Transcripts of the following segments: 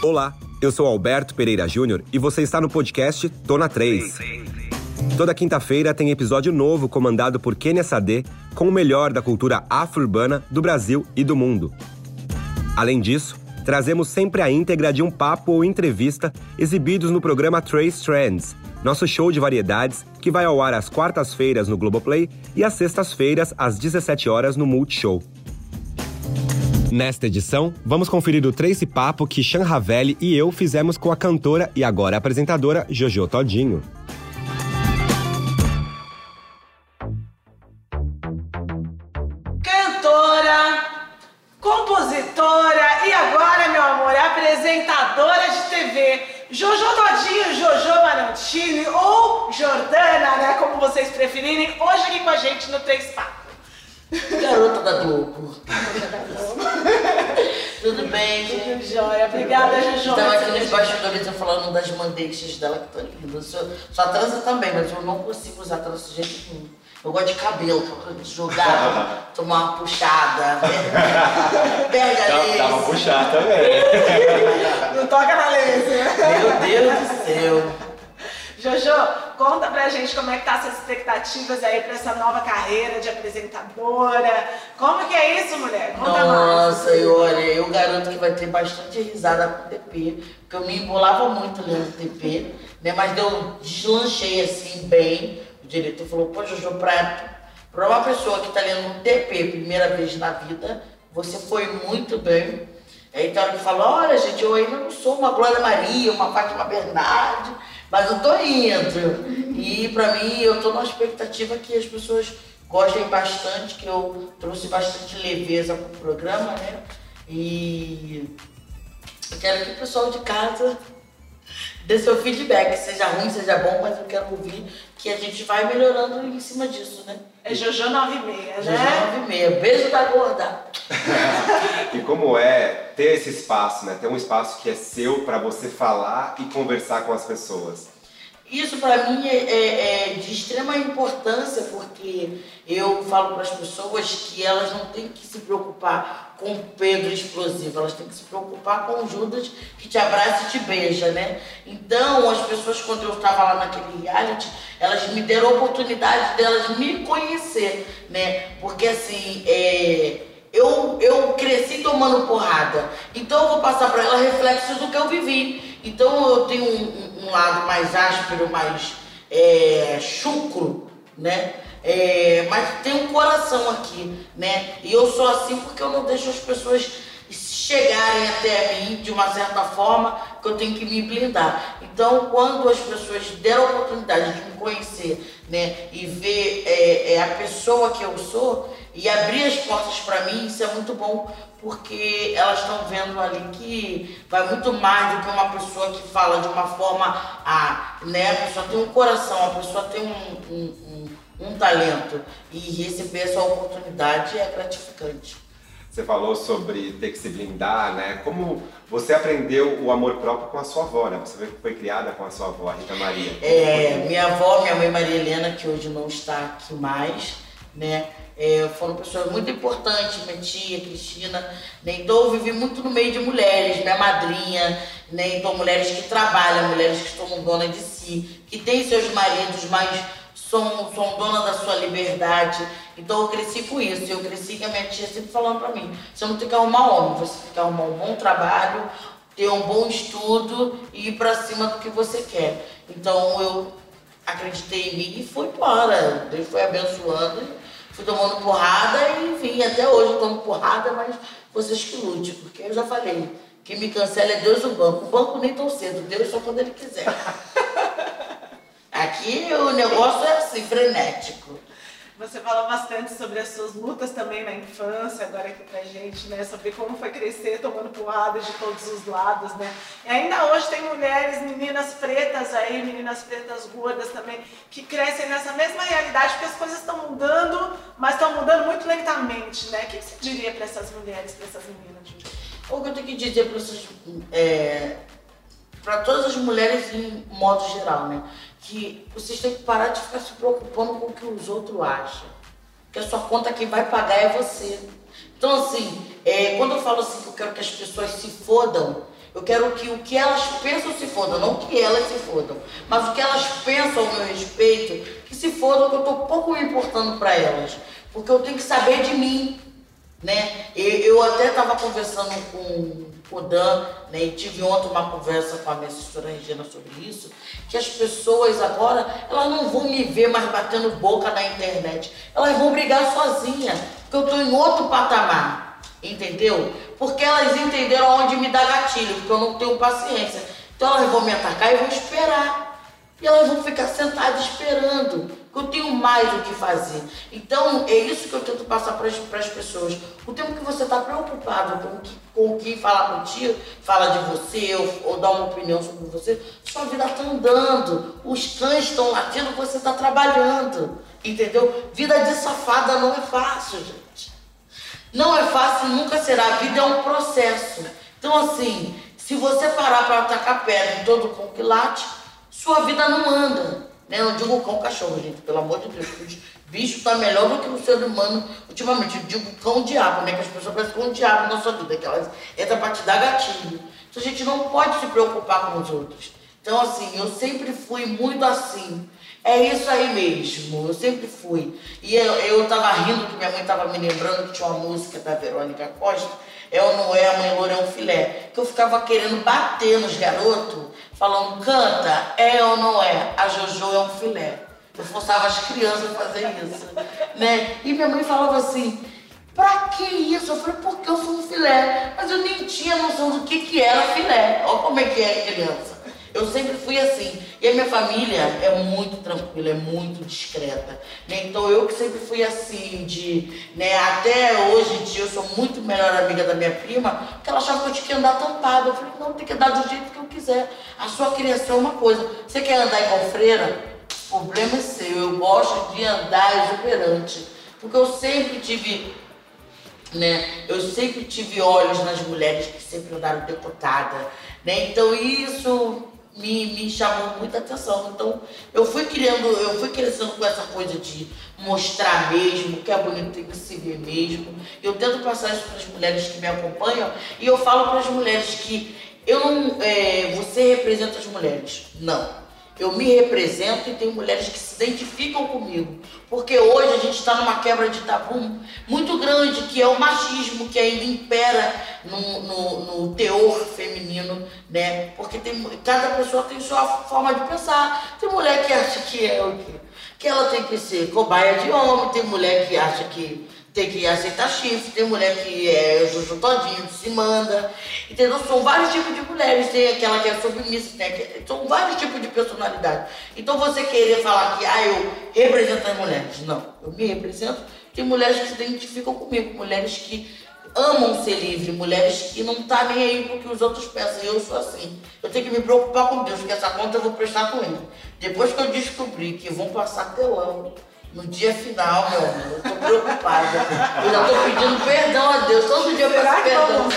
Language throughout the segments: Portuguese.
Olá, eu sou Alberto Pereira Júnior e você está no podcast Tô na 3. Toda quinta-feira tem episódio novo comandado por Kenia Sade com o melhor da cultura afro-urbana do Brasil e do mundo. Além disso, trazemos sempre a íntegra de um papo ou entrevista exibidos no programa Trace Trends, nosso show de variedades que vai ao ar às quartas-feiras no Globoplay e às sextas-feiras às 17 horas no Multishow. Nesta edição, vamos conferir o Trace Papo que Sean Ravelli e eu fizemos com a cantora e agora apresentadora Jojo Todinho. Cantora, compositora e agora, meu amor, apresentadora de TV. Jojo Todinho, Jojo Marantini ou Jordana, né? Como vocês preferirem, hoje aqui com a gente no Três Papo. Garota da Globo. Tudo bem, Tudo gente? jóia. Obrigada, Jojo. Estava aqui nos bastidores eu falando das mandeixas dela que estão lindas. Só, só trança também, mas eu não consigo usar trança de jeito nenhum. Eu gosto de cabelo, jogar, tomar uma puxada. Pega Dá, dá uma puxada também. Não toca na laser. Meu Deus do céu. Jojo, conta pra gente como é que tá essas expectativas aí pra essa nova carreira de apresentadora. Como que é isso, mulher? Conta mais. Nossa, e olha, eu garanto que vai ter bastante risada com o TP, porque eu me embolava muito lendo TP, né? Mas eu deslanchei assim bem. O diretor falou, pô, Jojo, pra, pra uma pessoa que tá lendo um TP primeira vez na vida, você foi muito bem. Aí ele falou, olha gente, eu ainda não sou uma Glória Maria, uma Fátima Bernardi, mas eu tô indo. E pra mim, eu tô numa expectativa que as pessoas gostem bastante, que eu trouxe bastante leveza pro programa, né? E eu quero que o pessoal de casa dê seu feedback, seja ruim, seja bom, mas eu quero ouvir que a gente vai melhorando em cima disso, né? É Jojo 96, Já né? nove e meia. Beijo da gorda. E como é ter esse espaço, né? Ter um espaço que é seu para você falar e conversar com as pessoas. Isso para mim é, é- é de extrema importância porque eu falo para as pessoas que elas não têm que se preocupar com Pedro explosivo, elas têm que se preocupar com Judas que te abraça e te beija, né? Então as pessoas quando eu estava lá naquele reality, elas me deram a oportunidade delas me conhecer, né? Porque assim, é, eu, eu cresci tomando porrada. Então eu vou passar para ela reflexos do que eu vivi. Então eu tenho um, um- lado mais áspero, mais é, chucro, né? É, mas tem um coração aqui, né? E eu sou assim porque eu não deixo as pessoas chegarem até mim de uma certa forma que eu tenho que me blindar. Então, quando as pessoas deram a oportunidade de me conhecer, né, e ver é, é, a pessoa que eu sou e abrir as portas para mim, isso é muito bom, porque elas estão vendo ali que vai muito mais do que uma pessoa que fala de uma forma a, né, a pessoa tem um coração, a pessoa tem um, um, um, um talento e receber essa oportunidade é gratificante. Você falou sobre ter que se blindar, né? Como você aprendeu o amor próprio com a sua avó, né? Você foi criada com a sua avó, a Rita Maria. É, minha avó, minha mãe Maria Helena, que hoje não está aqui mais, né? é, foram pessoas muito importantes, minha tia, Cristina, né? Então eu vivi muito no meio de mulheres, minha madrinha, né? Então mulheres que trabalham, mulheres que estão donas de si, que têm seus maridos, mas são, são dona da sua liberdade. Então eu cresci com isso. Eu cresci com a minha tia sempre falando pra mim, você não tem que arrumar homem, você tem que arrumar um bom trabalho, ter um bom estudo e ir pra cima do que você quer. Então eu acreditei em mim e fui embora. Deus foi abençoando, fui tomando porrada e enfim, até hoje eu tomo porrada, mas vocês que lute, porque eu já falei, quem me cancela é Deus e o banco. O banco nem tão cedo, Deus só quando ele quiser. Aqui o negócio é assim, frenético. Você falou bastante sobre as suas lutas também na infância, agora aqui pra gente, né? Sobre como foi crescer tomando porrada de todos os lados, né? E ainda hoje tem mulheres, meninas pretas aí, meninas pretas gordas também, que crescem nessa mesma realidade, porque as coisas estão mudando, mas estão mudando muito lentamente, né? O que você diria para essas mulheres, para essas meninas, Júlia? O que eu tenho que dizer para essas. É, para todas as mulheres em modo geral, né? Que vocês têm que parar de ficar se preocupando com o que os outros acham. Porque a sua conta quem vai pagar é você. Então, assim, é, quando eu falo assim que eu quero que as pessoas se fodam, Eu quero que o que elas pensam se fodam, não que elas se fodam, mas o que elas pensam ao meu respeito, que se fodam, que eu estou pouco me importando para elas. Porque eu tenho que saber de mim. Né? Eu até estava conversando com, com o Dan, né? e tive ontem uma conversa com a minha assessora Regina sobre isso, que as pessoas agora, elas não vão me ver mais batendo boca na internet, elas vão brigar sozinhas, porque eu estou em outro patamar, entendeu? Porque elas entenderam onde me dá gatilho, porque eu não tenho paciência. Então elas vão me atacar e vão esperar. E elas vão ficar sentadas esperando, que eu tenho mais o que fazer. Então, é isso que eu tento passar para as pessoas. O tempo que você está preocupado com, que, com quem fala contigo, fala de você ou, ou uma opinião sobre você, sua vida está andando. Os cães estão latindo, você está trabalhando. Entendeu? Vida de safada não é fácil, gente. Não é fácil, nunca será. A vida é um processo. Então, assim, se você parar para atacar pedra em todo cão que late, sua vida não anda. Né? Eu digo cão cachorro, gente, pelo amor de Deus. O bicho está melhor do que o ser humano ultimamente. Eu digo cão diabo, né? Que as pessoas parecem com um diabo na sua vida, que elas entram para te dar gatilho. Então a gente não pode se preocupar com os outros. Então, assim, eu sempre fui muito assim. É isso aí mesmo, eu sempre fui. E eu, eu tava rindo que minha mãe tava me lembrando que tinha uma música da Verônica Costa, É não é, a mãe loura um filé. Que eu ficava querendo bater nos garotos, falando, canta, é ou não é, a Jojo é um filé. Eu forçava as crianças a fazer isso. Né? E minha mãe falava assim, pra que isso? Eu falei, porque eu sou um filé. Mas eu nem tinha noção do que, que era filé. Olha como é que é criança. Eu sempre fui assim. E a minha família é muito tranquila, é muito discreta. Né? Então eu que sempre fui assim, de. Né? Até hoje em dia eu sou muito melhor amiga da minha prima, porque ela achava que eu tinha que andar tampada. Eu falei, não, tem que andar do jeito que eu quiser. A sua criação é uma coisa. Você quer andar em confreira? O problema é seu. Eu gosto de andar exuberante. Porque eu sempre tive né? Eu sempre tive olhos nas mulheres que sempre andaram deputada, né? Então isso me, me chamou muita atenção. Então, eu fui criando, eu fui crescendo com essa coisa de mostrar mesmo, que é bonito tem que se ver mesmo. Eu tento passar isso para as mulheres que me acompanham e eu falo para as mulheres que eu não, é, você representa as mulheres. Não eu me represento e tem mulheres que se identificam comigo. Porque hoje a gente está numa quebra de tabu muito grande, que é o machismo que ainda impera no, no, no, teor feminino, né? Porque tem, cada pessoa tem sua forma de pensar. Tem mulher que acha que é o quê? Que ela tem que ser cobaia de homem, tem mulher que acha que tem que aceitar chifre, tem mulher que é juju todinho, se manda, entendeu? São vários tipos de mulheres, tem aquela que é submissa, tem aquela, são vários tipos de personalidade. Então você querer falar que, ah, eu represento as mulheres, não, eu me represento, tem mulheres que se identificam comigo, mulheres que amam ser livre, mulheres que não tá nem aí porque os outros pensam, eu sou assim. Eu tenho que me preocupar com Deus, porque essa conta eu vou prestar com ele. Depois que eu descobri que vão passar telão, no dia final, meu amor, eu tô preocupada. Eu já tô pedindo perdão a Deus. Todo dia eu peço perdão.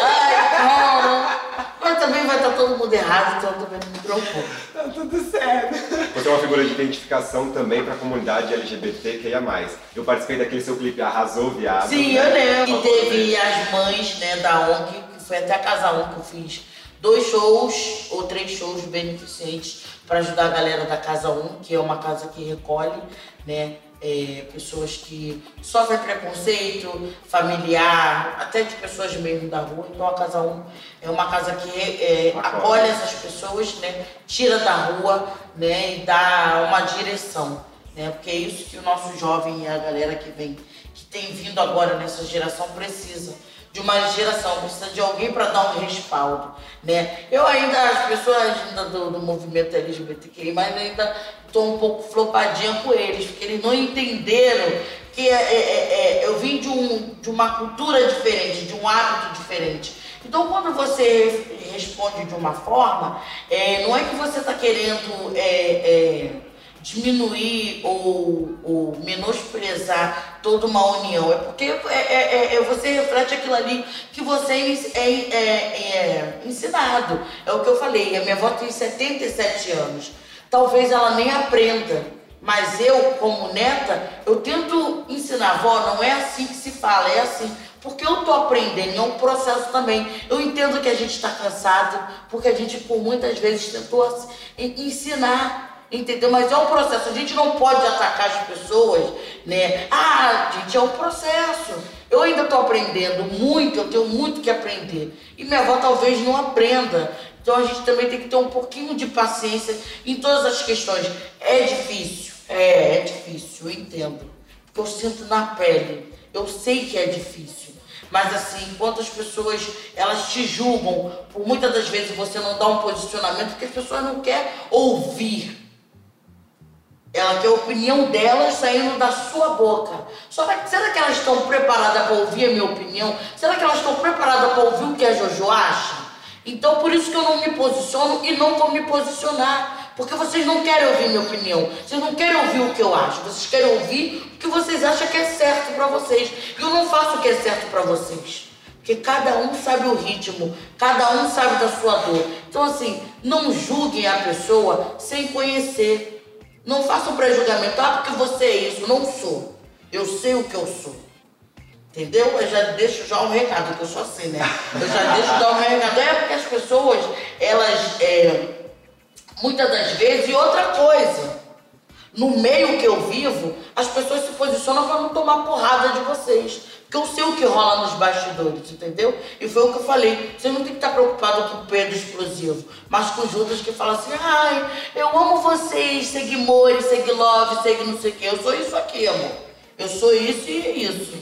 Ai, cara. Mas também vai estar todo mundo errado, então também não me preocupo. Tá tudo certo. Você é uma figura de identificação também para a comunidade LGBTQIA+. Eu participei daquele seu clipe Arrasou Viado. Sim, né? eu lembro. E teve as mães né, da ONG, que foi até a Casa 1 que eu fiz dois shows ou três shows beneficentes para ajudar a galera da Casa 1, que é uma casa que recolhe né, é, pessoas que sofrem preconceito familiar, até de pessoas mesmo da rua. Então a Casa 1 é uma casa que é, acolhe essas pessoas, né, tira da rua né, e dá uma direção. Né, porque é isso que o nosso jovem e a galera que vem, que tem vindo agora nessa geração precisa de uma geração, precisa de alguém para dar um respaldo, né? Eu ainda, as pessoas ainda do, do movimento LGBTQI, mas ainda estou um pouco flopadinha com eles, porque eles não entenderam que é, é, é, é, eu vim de, um, de uma cultura diferente, de um hábito diferente. Então, quando você responde de uma forma, é, não é que você está querendo é, diminuir ou, ou, menosprezar toda uma união. É porque é, é, é, você reflete aquilo ali que você é, é, ensinado. É o que eu falei, a minha avó tem 77 anos. Talvez ela nem aprenda, mas eu, como neta, eu tento ensinar, vó, não é assim que se fala, é assim. Porque eu tô aprendendo, é um processo também. Eu entendo que a gente está cansado, porque a gente por muitas vezes tentou ensinar, entendeu? Mas é um processo, a gente não pode atacar as pessoas, né? Ah, gente, é um processo. Eu ainda estou aprendendo muito, eu tenho muito que aprender. E minha avó talvez não aprenda. Então a gente também tem que ter um pouquinho de paciência em todas as questões. É difícil, é, é difícil, eu entendo. Porque eu sinto na pele. Eu sei que é difícil. Mas assim, enquanto as pessoas elas te julgam, por muitas das vezes você não dá um posicionamento porque as pessoas não querem ouvir ela quer a opinião delas saindo da sua boca. Só que será que elas estão preparadas para ouvir a minha opinião? Será que elas estão preparadas para ouvir o que a Jojo acha? Então por isso que eu não me posiciono e não vou me posicionar. Porque vocês não querem ouvir minha opinião. Vocês não querem ouvir o que eu acho. Vocês querem ouvir o que vocês acham que é certo para vocês. E eu não faço o que é certo para vocês. Porque cada um sabe o ritmo, cada um sabe da sua dor. Então, assim, não julguem a pessoa sem conhecer. Não faça um pré-julgamento, ah, porque você é isso. Não sou. Eu sei o que eu sou. Entendeu? Eu já deixo já um recado, que eu sou assim, né? Eu já deixo dar um recado. É porque as pessoas, elas, é, muitas das vezes, e outra coisa, no meio que eu vivo, as pessoas se posicionam para não tomar porrada de vocês. Porque eu sei o que rola nos bastidores, entendeu? E foi o que eu falei. Você não tem que estar preocupado com o Pedro explosivo, mas com Judas que fala assim: ai, eu amo vocês, seguimores, segue love, segue não sei o quê. Eu sou isso aqui, amor. Eu sou isso e isso.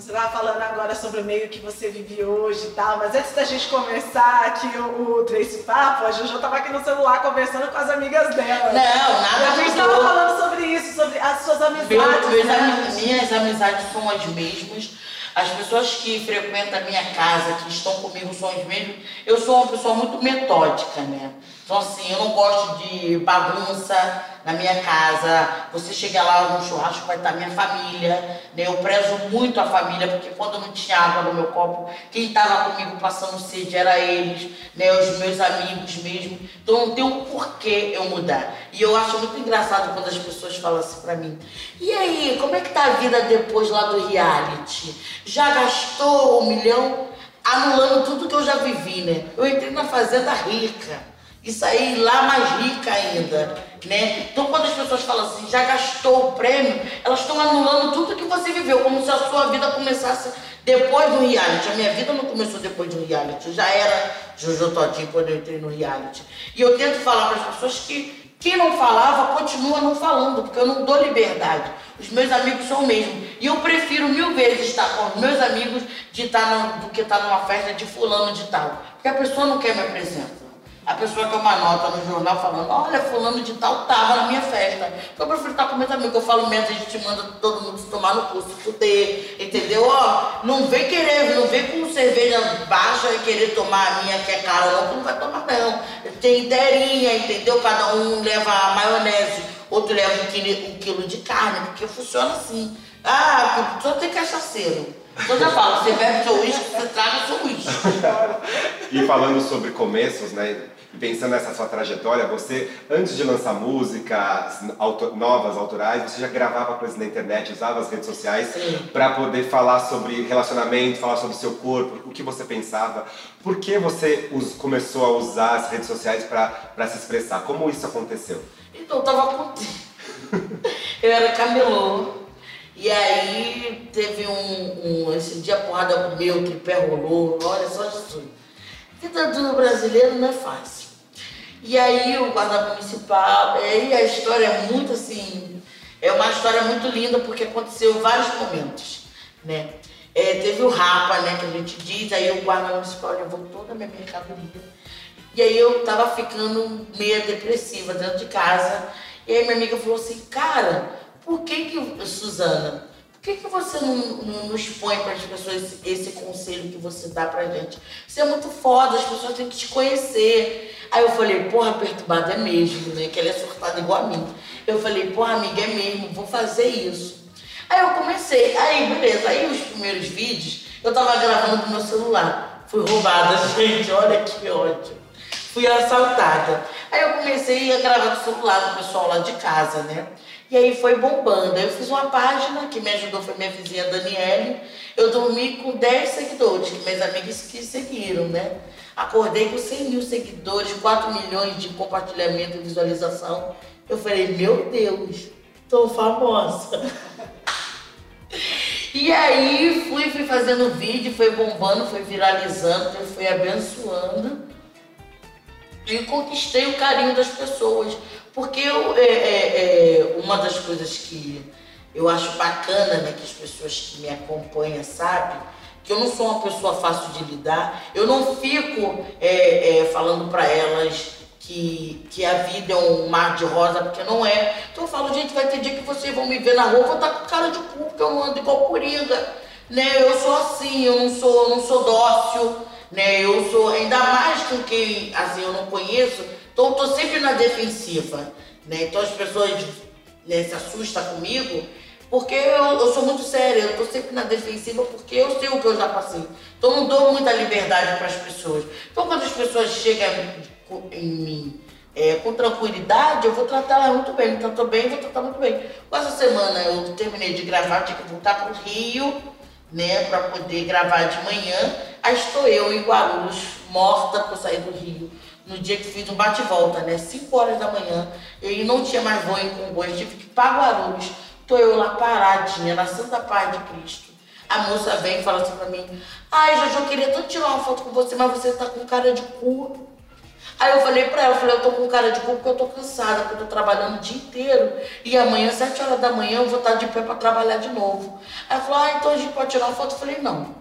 Você estava falando agora sobre o meio que você vive hoje e tal, mas antes da gente começar aqui o, o Trace Papo, a Juju estava aqui no celular conversando com as amigas dela. Não, nada A gente estava falando sobre isso, sobre as suas amizades. Meu, né? Minhas amizades são as mesmas. As pessoas que frequentam a minha casa, que estão comigo, são as mesmas. Eu sou uma pessoa muito metódica, né? Então, assim, eu não gosto de bagunça na minha casa. Você chega lá no churrasco, vai estar minha família. Né? Eu prezo muito a família, porque quando não tinha água no meu copo, quem estava comigo passando sede era eles, né? os meus amigos mesmo. Então, não tem um porquê eu mudar. E eu acho muito engraçado quando as pessoas falam assim pra mim: e aí, como é que tá a vida depois lá do reality? Já gastou um milhão? Anulando tudo que eu já vivi, né? Eu entrei na fazenda rica e sair lá mais rica ainda, né? Então quando as pessoas falam assim, já gastou o prêmio, elas estão anulando tudo que você viveu, como se a sua vida começasse depois do reality. A minha vida não começou depois do reality, eu já era Jojo Todinho quando eu entrei no reality. E eu tento falar para as pessoas que quem não falava continua não falando, porque eu não dou liberdade. Os meus amigos são o mesmo. E eu prefiro mil vezes estar com os meus amigos de estar no, do que estar numa festa de fulano de tal. Porque a pessoa não quer me apresentar. A pessoa quer uma nota no jornal falando, olha, fulano de tal tava na minha festa. Eu prefiro estar com meus amigos, eu falo menos, a gente manda todo mundo se tomar no curso, fuder, entendeu? Ó, não vem querer, não vem com cerveja baixa e querer tomar a minha que é cara, não, tu não vai tomar não. Tem inteirinha, entendeu? Cada um leva a maionese, outro leva um quilo, um quilo de carne, porque funciona assim. Ah, só tem cachaceiro. Eu já falo, você bebe seu uísque, você traga seu uísque. e falando sobre começos, né? Pensando nessa sua trajetória, você, antes de lançar músicas auto, novas, autorais, você já gravava coisas na internet, usava as redes sociais para poder falar sobre relacionamento, falar sobre seu corpo, o que você pensava. Por que você us, começou a usar as redes sociais para se expressar? Como isso aconteceu? Então, eu tava com... eu era camelô. E aí teve um, um esse dia porrada comeu, que pé rolou, olha só isso. Vida do brasileiro não é fácil. E aí o guarda municipal, e a história é muito assim, é uma história muito linda porque aconteceu vários momentos, né? É, teve o Rapa, né, que a gente diz, aí o guarda municipal levou toda a minha mercadoria. E aí eu tava ficando meio depressiva dentro de casa. E aí minha amiga falou assim, cara, por que que, Suzana, que, que você não, não, não expõe para as pessoas esse, esse, conselho que você dá pra gente? Você é muito foda, as pessoas têm que te conhecer. Aí eu falei, porra, perturbada é mesmo, né? Que ela é surtada igual a mim. Eu falei, porra, amiga, é mesmo, vou fazer isso. Aí eu comecei, aí beleza, aí os primeiros vídeos eu tava gravando do meu celular. Fui roubada, gente, olha que ódio. Fui assaltada. Aí eu comecei a gravar do celular do pessoal lá de casa, né? E aí foi bombando. Eu fiz uma página que me ajudou, foi minha vizinha Daniele. Eu dormi com 10 seguidores, que minhas amigas que seguiram, né? Acordei com 100 mil seguidores, 4 milhões de compartilhamento e visualização. Eu falei, meu Deus, tô famosa. E aí fui, fui fazendo vídeo, foi bombando, foi viralizando, foi abençoando. E conquistei o carinho das pessoas. Porque eu, é, é, é, uma das coisas que eu acho bacana, né, que as pessoas que me acompanham sabem, que eu não sou uma pessoa fácil de lidar. Eu não fico é, é, falando para elas que, que a vida é um mar de rosa, porque não é. Então eu falo, gente, vai ter dia que vocês vão me ver na rua, vou estar com cara de cu, porque eu não ando igual coringa. Né? Eu sou assim, eu não sou, eu não sou dócil, né? Eu sou, ainda mais com quem assim, eu não conheço, então eu tô sempre na defensiva. Né? Então as pessoas né, se assustam comigo, porque eu, eu, sou muito séria, eu tô sempre na defensiva porque eu sei o que eu já passei. Então não dou muita liberdade para as pessoas. Então quando as pessoas chegam em mim é, com tranquilidade, eu vou tratar ela muito bem. Me tratou bem, vou tratar muito bem. Essa semana eu terminei de gravar, tinha que voltar para o Rio, né, para poder gravar de manhã. Aí estou eu em Guarulhos, morta por sair do Rio. No dia que fiz um bate-volta, né? 5 horas da manhã. Eu não tinha mais voo em Congonhas, tive que ir para Guarulhos. Estou eu lá paradinha, na Santa Paz de Cristo. A moça vem e fala assim para mim: Ai, Jojo, eu queria tanto tirar uma foto com você, mas você tá com cara de cu. Aí eu falei pra ela, eu falei, eu tô com cara de cu porque eu tô cansada, porque eu tô trabalhando o dia inteiro. E amanhã, sete horas da manhã, eu vou estar de pé pra trabalhar de novo. Aí ela falou, ah, então a gente pode tirar uma foto? Eu falei, não.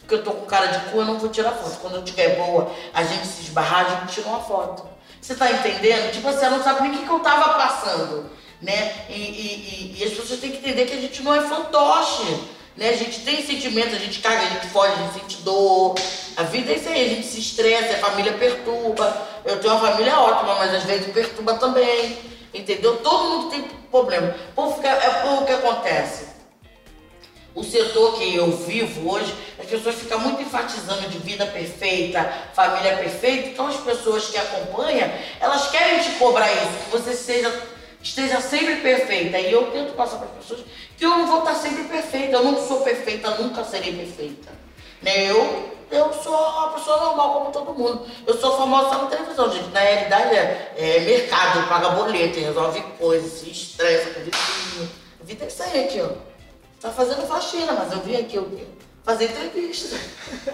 Porque eu tô com cara de cu, eu não vou tirar foto. Quando eu tiver boa, a gente se esbarrar, a gente tira uma foto. Você tá entendendo? Tipo assim, ela não sabe nem o que, que eu tava passando. Né? E, e, e, e as pessoas têm que entender que a gente não é fantoche. Né? A gente tem sentimento, a gente caga, a gente foge, a gente sente dor. A vida é isso aí, a gente se estressa, a família perturba. Eu tenho uma família ótima, mas às vezes perturba também. Entendeu? Todo mundo tem problema. Porque é o que acontece. O setor que eu vivo hoje, as pessoas ficam muito enfatizando de vida perfeita, família perfeita. Então as pessoas que acompanham, elas querem te cobrar isso, que você seja esteja sempre perfeita. E eu tento passar para as pessoas que eu não vou estar sempre perfeita. Eu não sou perfeita, nunca serei perfeita. Né? Eu, eu sou uma pessoa normal como todo mundo. Eu sou famosa na televisão, gente. Na realidade é, é mercado, paga boleto, resolve coisas, se estressa com vizinho. A vida é isso aí aqui, ó. Tá fazendo faxina, mas eu vim aqui, eu fazer entrevista.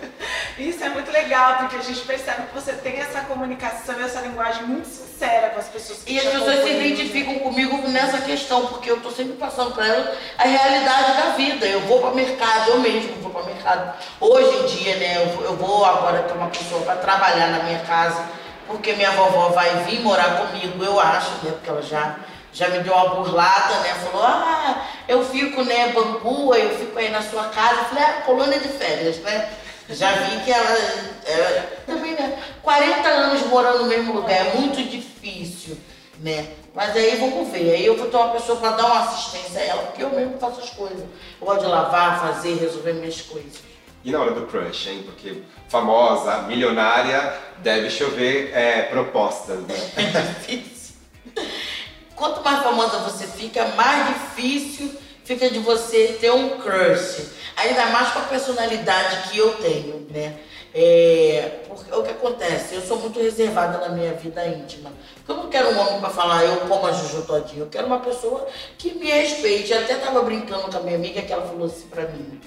Isso é muito legal, porque a gente percebe que você tem essa comunicação e essa linguagem muito sincera com as pessoas que E as pessoas se identificam comigo nessa questão, porque eu estou sempre passando para elas a realidade da vida. Eu vou para o mercado, eu mesmo vou para o mercado. Hoje em dia, né, eu vou agora ter uma pessoa para trabalhar na minha casa, porque minha vovó vai vir morar comigo, eu acho, né, porque ela já já me deu uma burlada, né? Falou, ah, eu fico, né, bambu, eu fico aí na sua casa. Eu falei, ah, colônia de férias, né? Já vi que ela, ela também, né? 40 anos morando no mesmo lugar, é muito difícil, né? Mas aí vamos ver, aí eu vou ter uma pessoa para dar uma assistência a ela, porque eu mesmo faço as coisas. Eu gosto de lavar, fazer, resolver minhas coisas. E na hora do crush, hein? Porque famosa, milionária, deve chover é, propostas, né? É difícil. Quanto mais famosa você fica, mais difícil fica de você ter um crush. Ainda mais com a personalidade que eu tenho, né? É, porque o que acontece? Eu sou muito reservada na minha vida íntima. Eu não quero um homem para falar, eu como a Juju todinho. Eu quero uma pessoa que me respeite. Eu até tava brincando com a minha amiga que ela falou assim pra mim: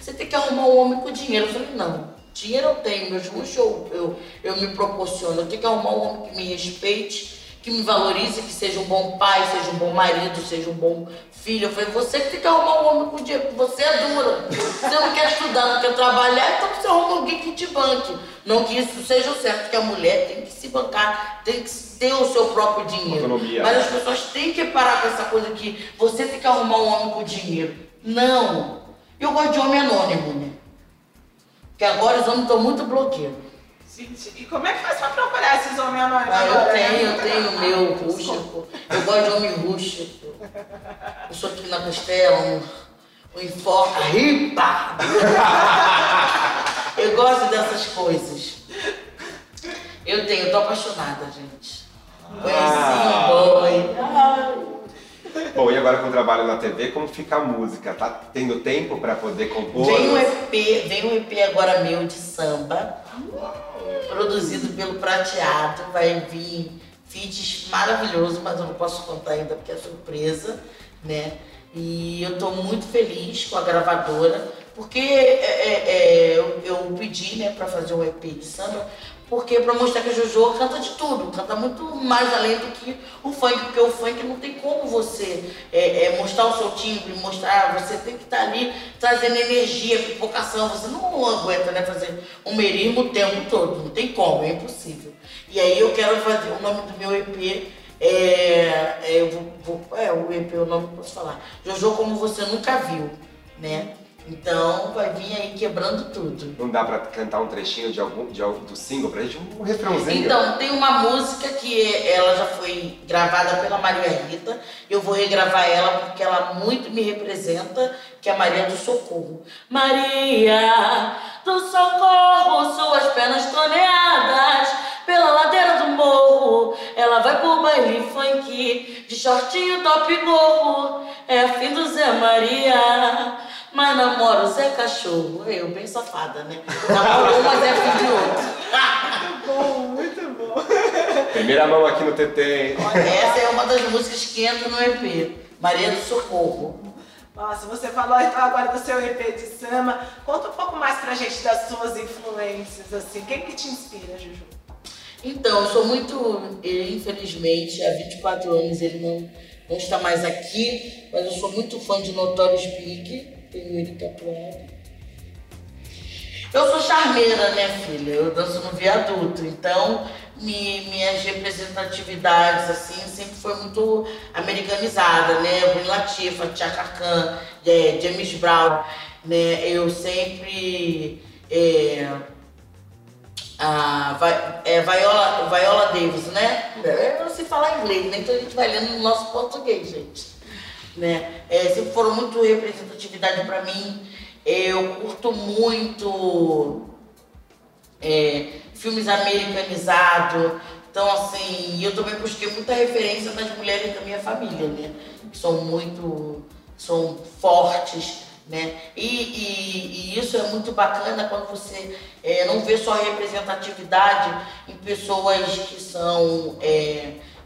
você tem que arrumar um homem com dinheiro. Eu falei: não, dinheiro eu tenho, meus luxos eu, eu, eu me proporciono. Eu tenho que arrumar um homem que me respeite que me valorize, que seja um bom pai, seja um bom marido, seja um bom filho. Eu falei, você que tem que arrumar um homem com dinheiro, você é dura. Você não quer estudar, não quer trabalhar, então você arruma alguém que te banque. Não que isso seja o certo, que a mulher tem que se bancar, tem que ter o seu próprio dinheiro. Autonomia. Mas as pessoas têm que parar com essa coisa que você tem que arrumar um homem com dinheiro. Não. Eu gosto de homem anônimo, né? Porque agora os homens estão muito bloqueios. E como é que faz pra procurar esses homens anônimos? Ah, eu tenho, eu tenho o meu rústico. Eu gosto de homem rústico. Eu sou aqui na costela, um, um enfoca, ripa! Eu gosto dessas coisas. Eu tenho, eu tô apaixonada, gente. Conheci um boy. Bom, e agora com o trabalho na TV, como fica a música? Tá tendo tempo para poder compor? Vem um EP, vem um EP agora meu de samba, produzido pelo Prateado, vai vir feats maravilhoso, mas eu não posso contar ainda porque é surpresa, né? E eu estou muito feliz com a gravadora, porque é, é, é, eu, eu, pedi né, para fazer um EP de samba, porque para mostrar que a Jojo canta de tudo, canta muito mais além do que o funk, porque o funk não tem como você é, é, mostrar o seu timbre, mostrar, você tem que estar tá ali trazendo energia, pipocação, você não aguenta né, fazer um merismo o tempo todo, não tem como, é impossível. E aí eu quero fazer o nome do meu EP. É, é, eu vou, vou, é o EP, o nome que posso falar. Jojo como você nunca viu, né? Então vai vir aí quebrando tudo. Não dá pra cantar um trechinho de algum, de, do single pra gente? Um refrãozinho? Então, tem uma música que ela já foi gravada pela Maria Rita. Eu vou regravar ela porque ela muito me representa, que é a Maria do Socorro. Maria do Socorro, suas pernas toneadas pela ladeira do morro. Ela vai pro baile funk, de shortinho, top gorro. É fim do Zé Maria mas namoro Zé Cachorro. Eu, bem safada, né? Namoro um, mas é filho de outro. muito bom, muito bom. Primeira mão aqui no TT. Essa é uma das músicas que entra no EP. Maria do Socorro. Nossa, você falou então agora do seu EP de samba. Conta um pouco mais pra gente das suas influências, assim. Quem que te inspira, Juju? Então, eu sou muito, infelizmente, há 24 anos ele não, não está mais aqui, mas eu sou muito fã de Notorious Big tenho ele tatuado. Eu sou charmeira, né, filha? Eu danço no viaduto, então mi, minhas representatividades, assim, sempre foi muito americanizada, né? Brin Latifa, Chaka Khan, é, James Brown, né? Eu sempre... É, a é, Viola, Viola Davis, né? Eu não sei falar inglês, né? Então a gente vai lendo no nosso português, gente né? É, sempre foram muito representatividade para mim. Eu curto muito é, filmes americanizados. Então, assim, eu também busquei muita referência nas mulheres da minha família, né? Que são muito, são fortes, né? E, e, e isso é muito bacana quando você é, não vê só representatividade em pessoas que são...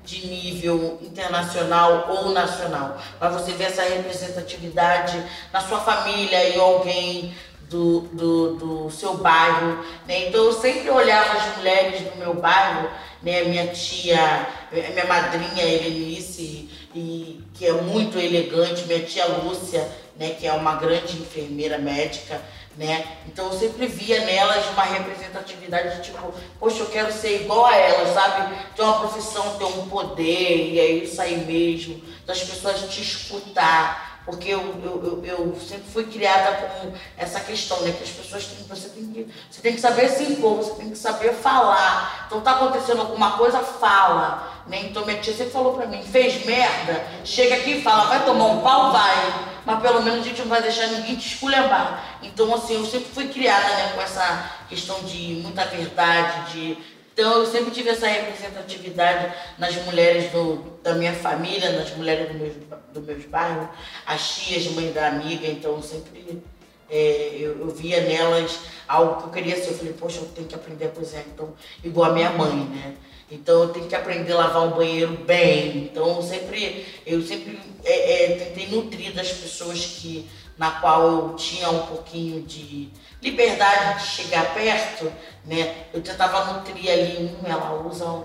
De nível internacional ou nacional, mas você vê essa representatividade na sua família e alguém do, do, do seu bairro. Né? Então eu sempre olhava as mulheres do meu bairro, né? minha tia, minha madrinha Helenice, e, que é muito elegante, minha tia Lúcia, né? que é uma grande enfermeira médica né? Então eu sempre via nelas uma representatividade de tipo, poxa, eu quero ser igual a elas, sabe? Ter uma profissão, ter um poder, e aí sair mesmo, das pessoas te escutar. Porque eu, eu, eu, eu, sempre fui criada com essa questão, né? Que as pessoas têm, você tem que, você tem que saber se impor, você tem que saber falar. Então tá acontecendo alguma coisa, fala. Né? Então minha tia sempre falou pra mim, fez merda, chega aqui e fala, vai tomar um pau, vai. Mas pelo menos a gente não vai deixar ninguém te esculhambar. Então assim, eu sempre fui criada né, com essa questão de muita verdade, de então eu sempre tive essa representatividade nas mulheres do, da minha família, nas mulheres do meus, do meus bairros, as tias, mãe da amiga, então eu sempre é, eu, eu, via nelas algo que eu queria ser. Eu falei, poxa, eu tenho que aprender a cozinhar, então, igual a minha mãe, né? Então eu tenho que aprender a lavar um banheiro bem. Então eu sempre, eu sempre é, é, tentei nutrir das pessoas que, na qual eu tinha um pouquinho de liberdade de chegar perto, né? Eu tentava nutrir ali, hum, ela usa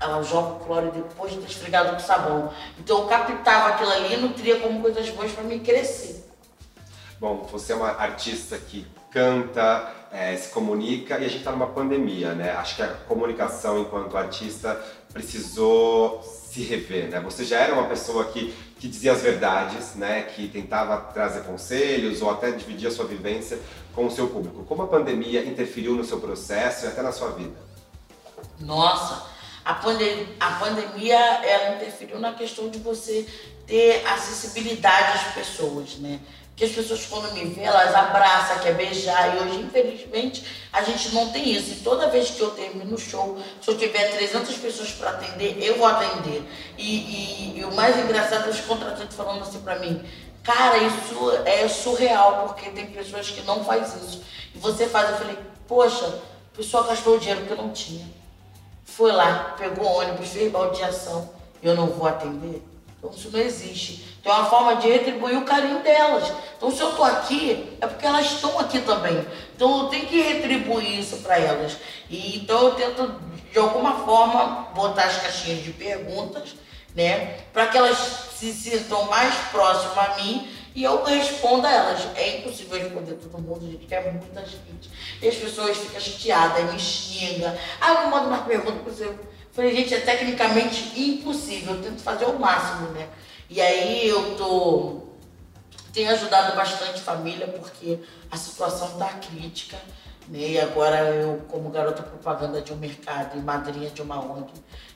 ela joga o cloro depois de ter esfregado com sabão. Então eu captava aquilo ali e nutria como coisas boas para mim crescer. Bom, você é uma artista que canta, é, se comunica e a gente está numa pandemia, né? Acho que a comunicação enquanto artista precisou se rever, né? Você já era uma pessoa que, que dizia as verdades, né? Que tentava trazer conselhos ou até dividir a sua vivência com o seu público. Como a pandemia interferiu no seu processo e até na sua vida? Nossa, a, a pandemia ela interferiu na questão de você ter acessibilidade às pessoas, né? Que as pessoas quando me veem, elas abraçam, quer beijar. E hoje, infelizmente, a gente não tem isso. E toda vez que eu termino o show, se eu tiver 300 pessoas para atender, eu vou atender. E, e, e, o mais engraçado é os contratantes falando assim para mim, cara, isso é surreal, porque tem pessoas que não fazem isso. E você faz, eu falei, poxa, o pessoal gastou o dinheiro que eu não tinha. Foi lá, pegou ônibus, fez baldeação, eu não vou atender? Então isso não existe. Tem uma forma de retribuir o carinho delas. Então se eu estou aqui, é porque elas estão aqui também. Então eu tenho que retribuir isso para elas. E então eu tento, de alguma forma, botar as caixinhas de perguntas, né? Para que elas se sintam mais próximas a mim e eu respondo a elas. É impossível responder todo mundo, gente, que é muita gente. E as pessoas ficam chateadas, me xingam. Ah, eu mando uma pergunta para você. Falei, gente, é tecnicamente impossível. Eu tento fazer o máximo, né? E aí eu tô tenho ajudado bastante família porque a situação está crítica. Né? E agora eu, como garota propaganda de um mercado e madrinha de uma ONG,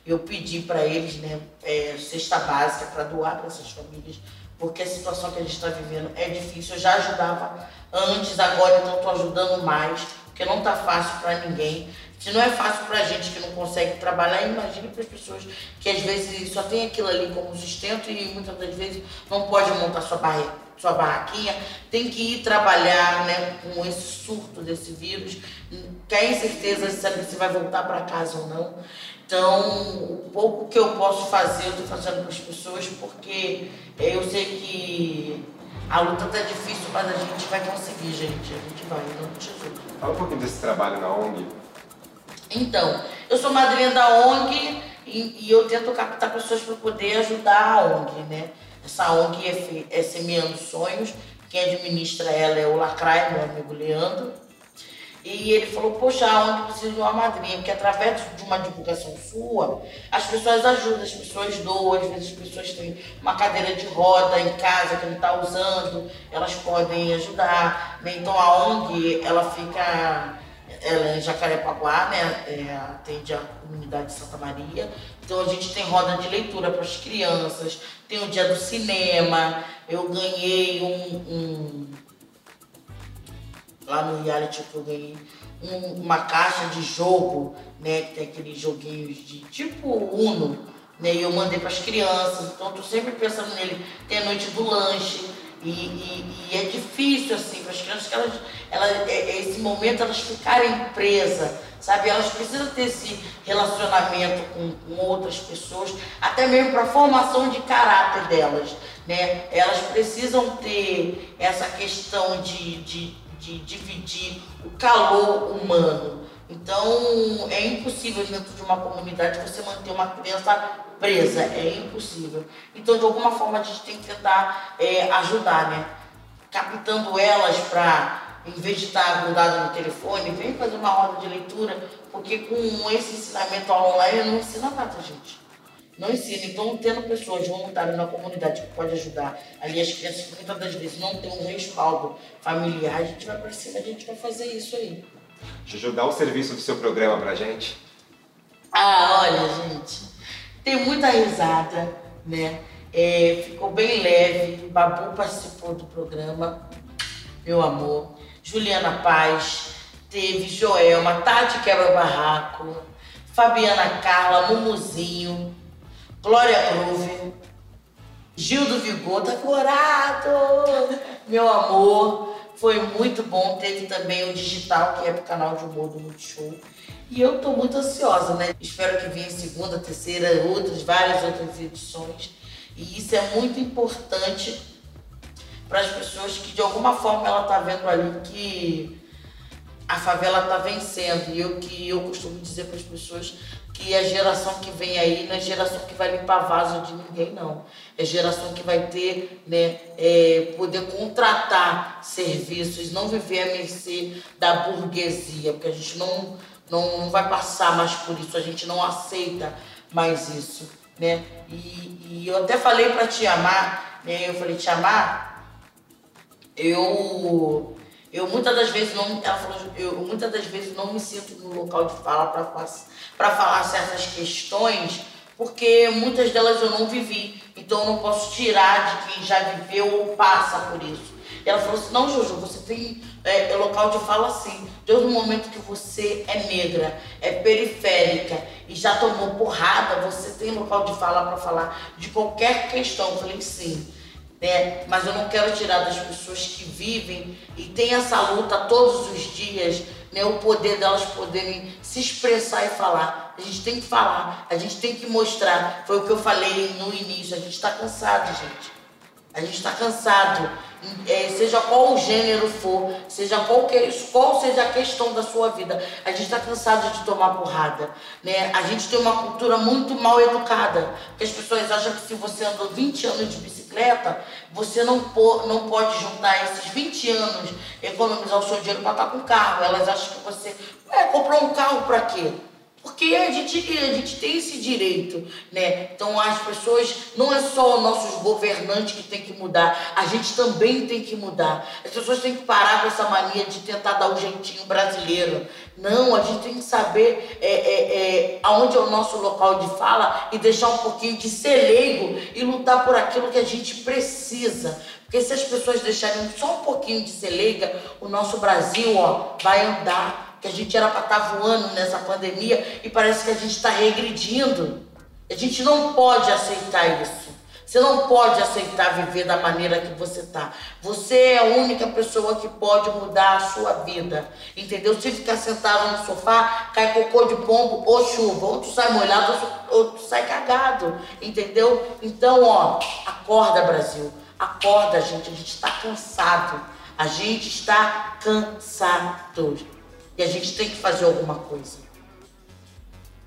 eu pedi para eles né, é, cesta básica para doar para essas famílias, porque a situação que a gente está vivendo é difícil. Eu já ajudava antes, agora então estou ajudando mais, porque não está fácil para ninguém. Se não é fácil para a gente que não consegue trabalhar, imagine para as pessoas que às vezes só tem aquilo ali como sustento e muitas das vezes não pode montar sua, barra, sua barraquinha, tem que ir trabalhar né, com esse surto desse vírus, tem certeza saber se vai voltar para casa ou não. Então, o pouco que eu posso fazer, eu estou fazendo para as pessoas, porque eu sei que a luta está difícil, mas a gente vai conseguir, gente. A gente vai, não tesouro. Fala um pouquinho desse trabalho na ONG. Então, eu sou madrinha da ONG e, e eu tento captar pessoas para poder ajudar a ONG, né? Essa ONG é, é Semeando Sonhos, quem administra ela é o Lacraia, meu amigo Leandro. E ele falou, poxa, a ONG precisa de uma madrinha, porque através de uma divulgação sua, as pessoas ajudam, as pessoas doam, às vezes as pessoas têm uma cadeira de roda em casa que ele está usando, elas podem ajudar. Né? Então a ONG, ela fica ela é em Jacarepaguá, né? É, atende a comunidade de Santa Maria. Então a gente tem roda de leitura para as crianças, tem o dia do cinema. Eu ganhei um, um lá no reality que eu ganhei um, uma caixa de jogo, né? Que tem aqueles joguinhos de tipo Uno, né? E eu mandei para as crianças, então estou sempre pensando nele. Tem a noite do lanche. E, e, e, é difícil, assim, para as crianças que elas, elas, é, é, esse momento elas ficarem presas, sabe? Elas precisam ter esse relacionamento com, com outras pessoas, até mesmo para a formação de caráter delas, né? Elas precisam ter essa questão de, de, de dividir o calor humano. Então, é impossível dentro de uma comunidade você manter uma criança presa, é impossível. Então, de alguma forma, a gente tem que tentar é, ajudar, né? Captando elas para, em vez de estar grudado no telefone, vem fazer uma roda de leitura, porque com esse ensinamento online não ensina nada, gente. Não ensina. Então, tendo pessoas voluntárias na comunidade que pode ajudar ali as crianças que muitas das vezes não tem um respaldo familiar, a gente vai para cima, a gente vai fazer isso aí. Juju, dá o serviço do seu programa pra gente. Ah, olha, gente tem muita risada, né? É, ficou bem leve. Babu participou do programa, meu amor. Juliana Paz, teve Joelma, Tati Quebra Barraco, Fabiana Carla, Mumuzinho, Glória Groove, Gil do Vigor, tá meu amor. Foi muito bom. Teve também o digital, que é pro canal de humor do Multishow. E eu estou muito ansiosa, né? Espero que venha segunda, terceira, outras, várias outras edições. E isso é muito importante para as pessoas que de alguma forma ela está vendo ali que a favela está vencendo. E eu que eu costumo dizer para as pessoas que a geração que vem aí não é geração que vai limpar vaso de ninguém, não. É geração que vai ter, né, é, poder contratar serviços, não viver à mercê da burguesia, porque a gente não não, não vai passar mais por isso, a gente não aceita mais isso, né? E, e eu até falei para te amar, né? Eu falei, te amar, eu eu muitas das vezes não, ela falou, eu muitas das vezes não me sinto no local de fala para falar certas questões, porque muitas delas eu não vivi. Então eu não posso tirar de quem já viveu ou passa por isso. E ela falou assim, não, Jojo, você tem é, é local de fala assim. Desde o momento que você é negra, é periférica e já tomou porrada, você tem local de fala para falar de qualquer questão. Eu falei, sim. Né? Mas eu não quero tirar das pessoas que vivem e têm essa luta todos os dias, né? o poder delas poderem se expressar e falar. A gente tem que falar, a gente tem que mostrar. Foi o que eu falei no início, a gente está cansado, gente. A gente está cansado, é, seja qual o gênero for, seja qual, que, qual seja a questão da sua vida, a gente está cansado de tomar porrada. Né? A gente tem uma cultura muito mal educada, porque as pessoas acham que se você andou 20 anos de bicicleta, você não, po, não pode juntar esses 20 anos, economizar o seu dinheiro para estar tá com carro. Elas acham que você, ué, comprou um carro para quê? Porque a gente, a gente tem esse direito, né? Então as pessoas, não é só os nossos governantes que tem que mudar, a gente também tem que mudar. As pessoas têm que parar com essa mania de tentar dar o um jeitinho brasileiro. Não, a gente tem que saber é, é, é, aonde é o nosso local de fala e deixar um pouquinho de ser leigo e lutar por aquilo que a gente precisa. Porque se as pessoas deixarem só um pouquinho de ser leiga, o nosso Brasil ó, vai andar que a gente era para estar tá voando nessa pandemia e parece que a gente está regredindo. A gente não pode aceitar isso. Você não pode aceitar viver da maneira que você está. Você é a única pessoa que pode mudar a sua vida. Entendeu? Se ficar sentado no sofá, cai cocô de pombo ou chuva. Ou tu sai molhado ou tu sai cagado. Entendeu? Então, ó, acorda, Brasil. Acorda, gente. A gente está cansado. A gente está cansado. E a gente tem que fazer alguma coisa.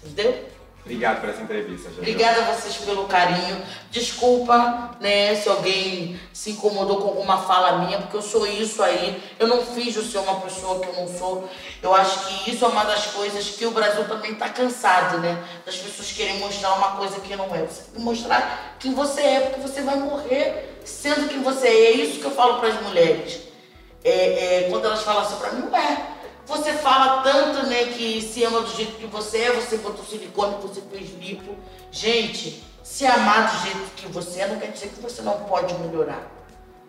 Entendeu? Obrigado por essa entrevista, Jojo. Obrigada a vocês pelo carinho. Desculpa, né, se alguém se incomodou com alguma fala minha, porque eu sou isso aí. Eu não de ser uma pessoa que eu não sou. Eu acho que isso é uma das coisas que o Brasil também está cansado, né? Das pessoas querem mostrar uma coisa que não é. Você tem que mostrar quem você é, porque você vai morrer sendo quem você é. É isso que eu falo para as mulheres. É, é, quando elas falam assim para mim, ué você fala tanto, né, que se ama do jeito que você é, você botou silicone, você fez lipo. Gente, se amar do jeito que você é, não quer dizer que você não pode melhorar.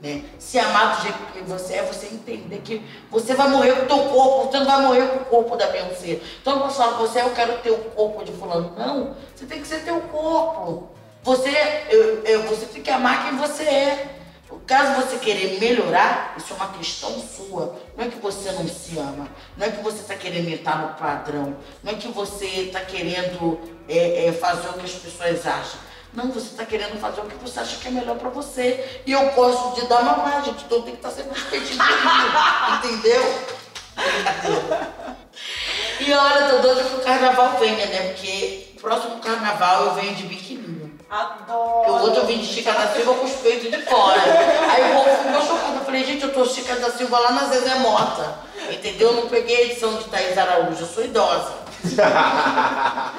Né? Se amar do jeito que você é, você entender que você vai morrer com o teu corpo, você não vai morrer com o corpo da Beyoncé. Então não fala você, eu quero ter o corpo de fulano. Não, você tem que ser teu corpo. Você, eu, eu, você tem que amar quem você é. Caso você querer melhorar, isso é uma questão sua. Não é que você não se ama, não é que você está querendo entrar no padrão, não é que você está querendo é, é, fazer o que as pessoas acham. Não, você está querendo fazer o que você acha que é melhor para você. E eu gosto de dar mamar, gente, então tem que estar tá sempre repetindo entendeu? E olha, tô doida que o carnaval venha, né? Porque próximo carnaval eu venho de biquíni. Adoro. O outro eu vim de Chica da Silva com os peitos de fora. Aí o povo ficou chocado. Eu falei, gente, eu tô Chica da Silva lá na Zezé Mota. Entendeu? Eu não peguei a edição de Thaís Araújo, eu sou idosa.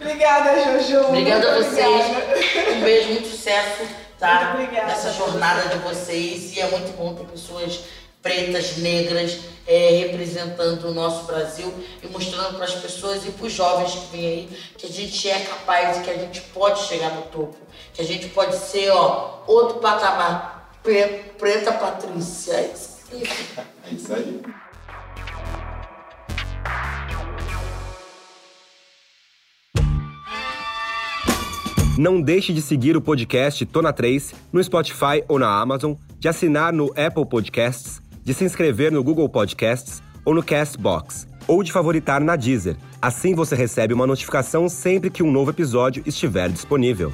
obrigada, Jojo. Obrigada a vocês. Obrigada. Um beijo, muito sucesso, tá? Muito obrigada. Nessa jornada de vocês. E é muito bom ter pessoas pretas, negras, é, representando o nosso Brasil e mostrando para as pessoas e para os jovens que vêm aí que a gente é capaz e que a gente pode chegar no topo, que a gente pode ser ó, outro patamar. Preta Patrícia. É isso aí. É isso aí. Não deixe de seguir o podcast Tona 3 no Spotify ou na Amazon, de assinar no Apple Podcasts de se inscrever no Google Podcasts ou no Castbox, ou de favoritar na Deezer. Assim você recebe uma notificação sempre que um novo episódio estiver disponível.